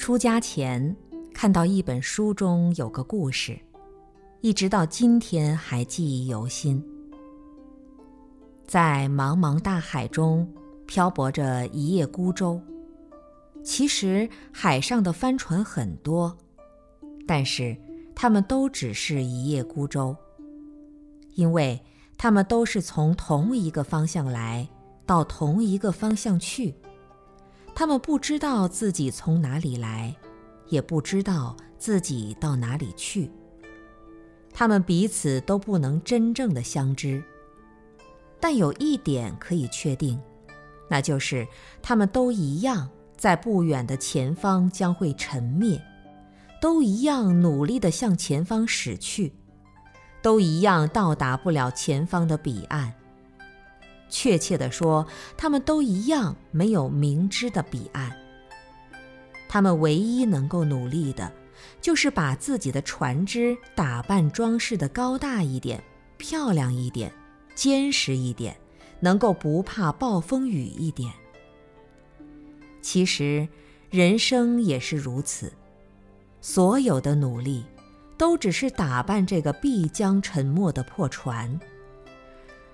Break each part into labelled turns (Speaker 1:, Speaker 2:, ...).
Speaker 1: 出家前看到一本书中有个故事，一直到今天还记忆犹新。在茫茫大海中漂泊着一叶孤舟，其实海上的帆船很多，但是它们都只是一叶孤舟，因为它们都是从同一个方向来到同一个方向去。他们不知道自己从哪里来，也不知道自己到哪里去。他们彼此都不能真正的相知。但有一点可以确定，那就是他们都一样，在不远的前方将会沉灭，都一样努力地向前方驶去，都一样到达不了前方的彼岸。确切地说，他们都一样没有明知的彼岸。他们唯一能够努力的，就是把自己的船只打扮装饰的高大一点、漂亮一点、坚实一点，能够不怕暴风雨一点。其实，人生也是如此，所有的努力，都只是打扮这个必将沉没的破船。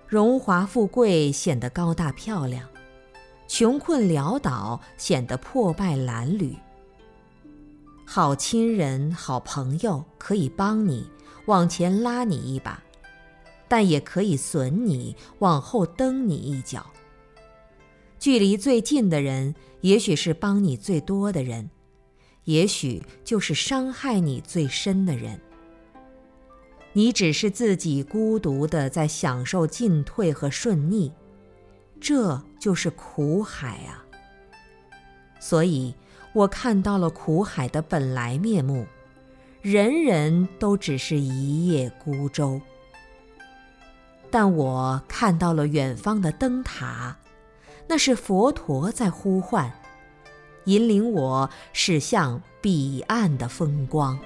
Speaker 1: 荣华富贵显得高大漂亮，穷困潦倒显得破败褴褛。好亲人、好朋友可以帮你往前拉你一把，但也可以损你往后蹬你一脚。距离最近的人，也许是帮你最多的人，也许就是伤害你最深的人。你只是自己孤独的在享受进退和顺逆，这就是苦海啊。所以我看到了苦海的本来面目，人人都只是一叶孤舟。但我看到了远方的灯塔，那是佛陀在呼唤，引领我驶向彼岸的风光。